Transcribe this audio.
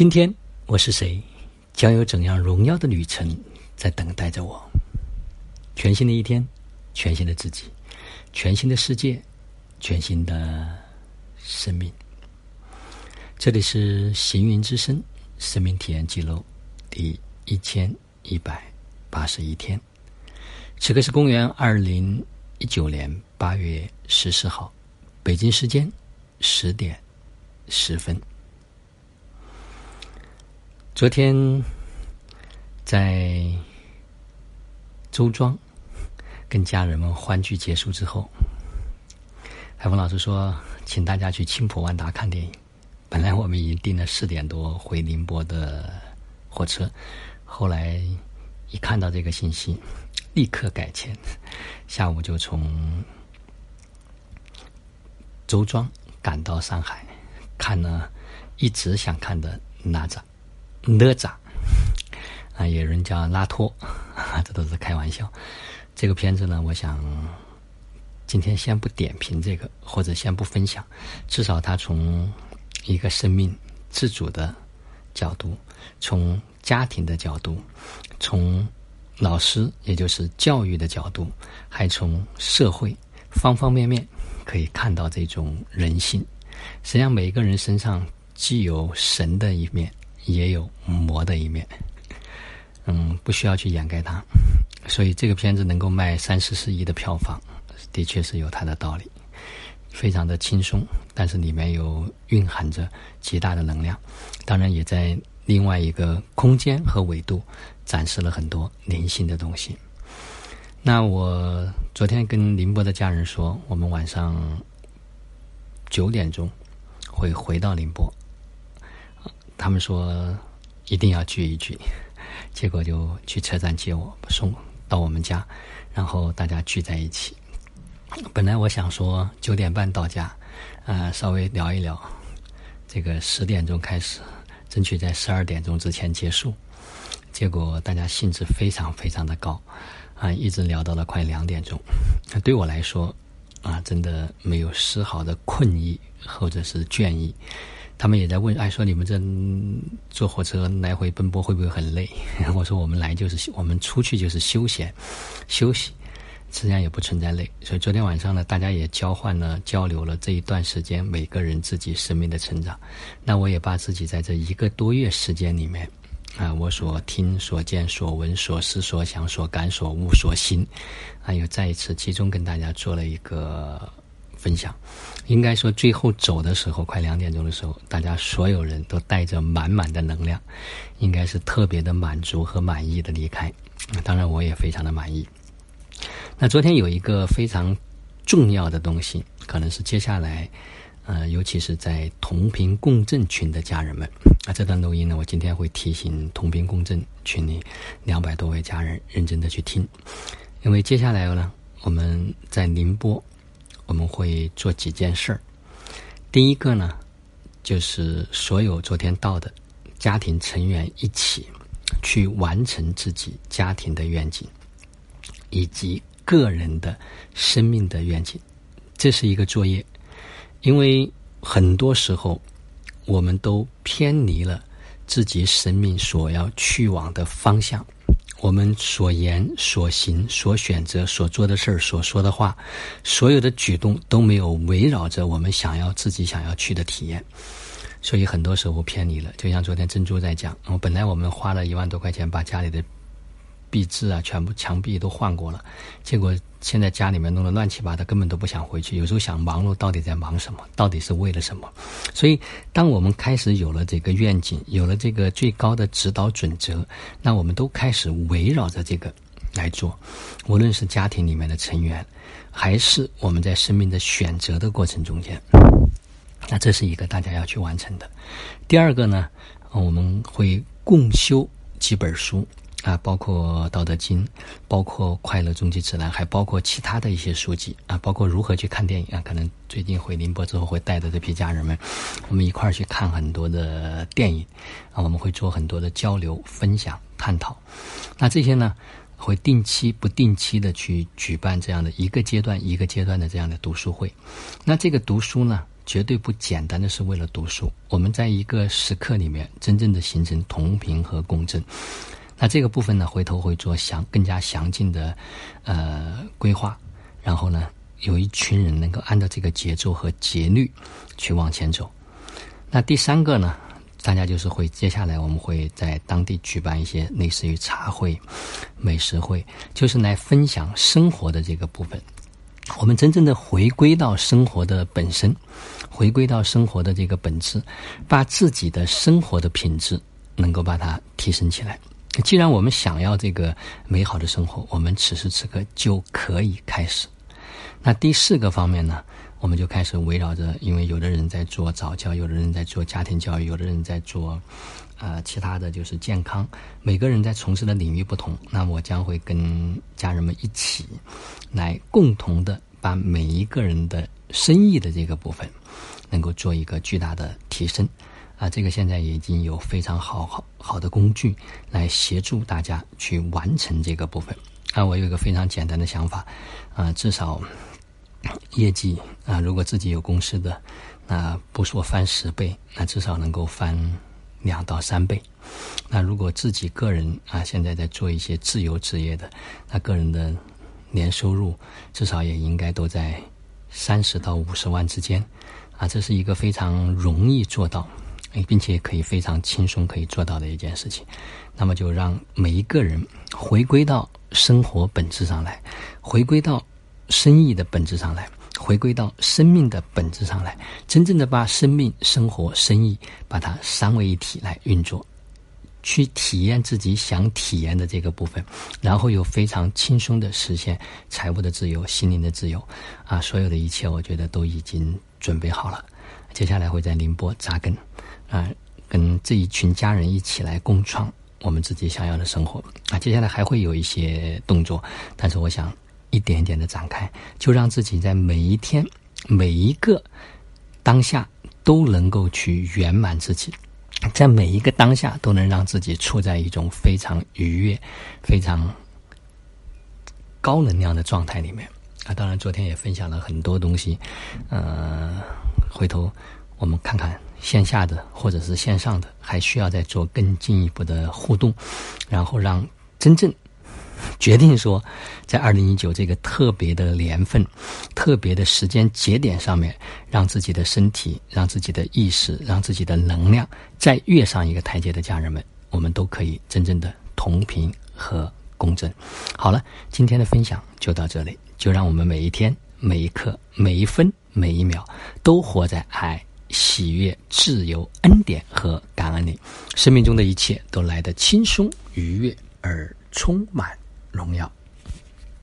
今天我是谁？将有怎样荣耀的旅程在等待着我？全新的一天，全新的自己，全新的世界，全新的生命。这里是行云之声生命体验记录第一千一百八十一天。此刻是公元二零一九年八月十四号，北京时间十点十分。昨天在周庄跟家人们欢聚结束之后，海峰老师说，请大家去青浦万达看电影。本来我们已经订了四点多回宁波的火车，后来一看到这个信息，立刻改签，下午就从周庄赶到上海，看了一直想看的哪吒。哪吒啊，有人叫拉托，这都是开玩笑。这个片子呢，我想今天先不点评这个，或者先不分享。至少他从一个生命自主的角度，从家庭的角度，从老师也就是教育的角度，还从社会方方面面可以看到这种人性。实际上，每一个人身上既有神的一面。也有魔的一面，嗯，不需要去掩盖它，所以这个片子能够卖三四十亿的票房，的确是有它的道理。非常的轻松，但是里面有蕴含着极大的能量，当然也在另外一个空间和维度展示了很多灵性的东西。那我昨天跟宁波的家人说，我们晚上九点钟会回到宁波。他们说一定要聚一聚，结果就去车站接我，送到我们家，然后大家聚在一起。本来我想说九点半到家，呃，稍微聊一聊，这个十点钟开始，争取在十二点钟之前结束。结果大家兴致非常非常的高，啊，一直聊到了快两点钟。对我来说，啊，真的没有丝毫的困意或者是倦意。他们也在问，哎，说你们这坐火车来回奔波会不会很累？我说我们来就是我们出去就是休闲休息，实际上也不存在累。所以昨天晚上呢，大家也交换了交流了这一段时间每个人自己生命的成长。那我也把自己在这一个多月时间里面啊，我所听所见所闻所思所想所感所悟所行，还有再一次集中跟大家做了一个。分享，应该说最后走的时候，快两点钟的时候，大家所有人都带着满满的能量，应该是特别的满足和满意的离开。当然，我也非常的满意。那昨天有一个非常重要的东西，可能是接下来，呃，尤其是在同频共振群的家人们，啊，这段录音呢，我今天会提醒同频共振群里两百多位家人认真的去听，因为接下来呢，我们在宁波。我们会做几件事儿。第一个呢，就是所有昨天到的家庭成员一起去完成自己家庭的愿景，以及个人的生命的愿景。这是一个作业，因为很多时候我们都偏离了自己生命所要去往的方向。我们所言所行所选择所做的事儿所说的话，所有的举动都没有围绕着我们想要自己想要去的体验，所以很多时候偏离了。就像昨天珍珠在讲，我本来我们花了一万多块钱把家里的。壁纸啊，全部墙壁都换过了，结果现在家里面弄得乱七八糟，根本都不想回去。有时候想忙碌，到底在忙什么？到底是为了什么？所以，当我们开始有了这个愿景，有了这个最高的指导准则，那我们都开始围绕着这个来做。无论是家庭里面的成员，还是我们在生命的选择的过程中间，那这是一个大家要去完成的。第二个呢，我们会共修几本书。啊，包括《道德经》，包括《快乐终极指南》，还包括其他的一些书籍啊，包括如何去看电影啊。可能最近回宁波之后，会带着这批家人们，我们一块儿去看很多的电影啊。我们会做很多的交流、分享、探讨。那这些呢，会定期、不定期的去举办这样的一个阶段一个阶段的这样的读书会。那这个读书呢，绝对不简单的是为了读书。我们在一个时刻里面，真正的形成同频和共振。那这个部分呢，回头会做详更加详尽的呃规划，然后呢，有一群人能够按照这个节奏和节律去往前走。那第三个呢，大家就是会接下来我们会在当地举办一些类似于茶会、美食会，就是来分享生活的这个部分。我们真正的回归到生活的本身，回归到生活的这个本质，把自己的生活的品质能够把它提升起来。既然我们想要这个美好的生活，我们此时此刻就可以开始。那第四个方面呢，我们就开始围绕着，因为有的人在做早教，有的人在做家庭教育，有的人在做啊其他的就是健康，每个人在从事的领域不同。那我将会跟家人们一起来共同的把每一个人的生意的这个部分能够做一个巨大的提升。啊，这个现在已经有非常好好好的工具来协助大家去完成这个部分。啊，我有一个非常简单的想法，啊，至少业绩啊，如果自己有公司的，那不说翻十倍，那至少能够翻两到三倍。那如果自己个人啊，现在在做一些自由职业的，那个人的年收入至少也应该都在三十到五十万之间。啊，这是一个非常容易做到。并且可以非常轻松可以做到的一件事情，那么就让每一个人回归到生活本质上来，回归到生意的本质上来，回归到生命的本质上来，真正的把生命、生活、生意把它三位一体来运作，去体验自己想体验的这个部分，然后又非常轻松的实现财务的自由、心灵的自由，啊，所有的一切我觉得都已经准备好了，接下来会在宁波扎根。啊，跟这一群家人一起来共创我们自己想要的生活啊！接下来还会有一些动作，但是我想一点一点的展开，就让自己在每一天、每一个当下都能够去圆满自己，在每一个当下都能让自己处在一种非常愉悦、非常高能量的状态里面啊！当然，昨天也分享了很多东西，呃，回头我们看看。线下的或者是线上的，还需要再做更进一步的互动，然后让真正决定说，在二零一九这个特别的年份、特别的时间节点上面，让自己的身体、让自己的意识、让自己的能量再跃上一个台阶的家人们，我们都可以真正的同频和共振。好了，今天的分享就到这里，就让我们每一天、每一刻、每一分、每一秒都活在爱。喜悦、自由、恩典和感恩里，生命中的一切都来得轻松、愉悦而充满荣耀。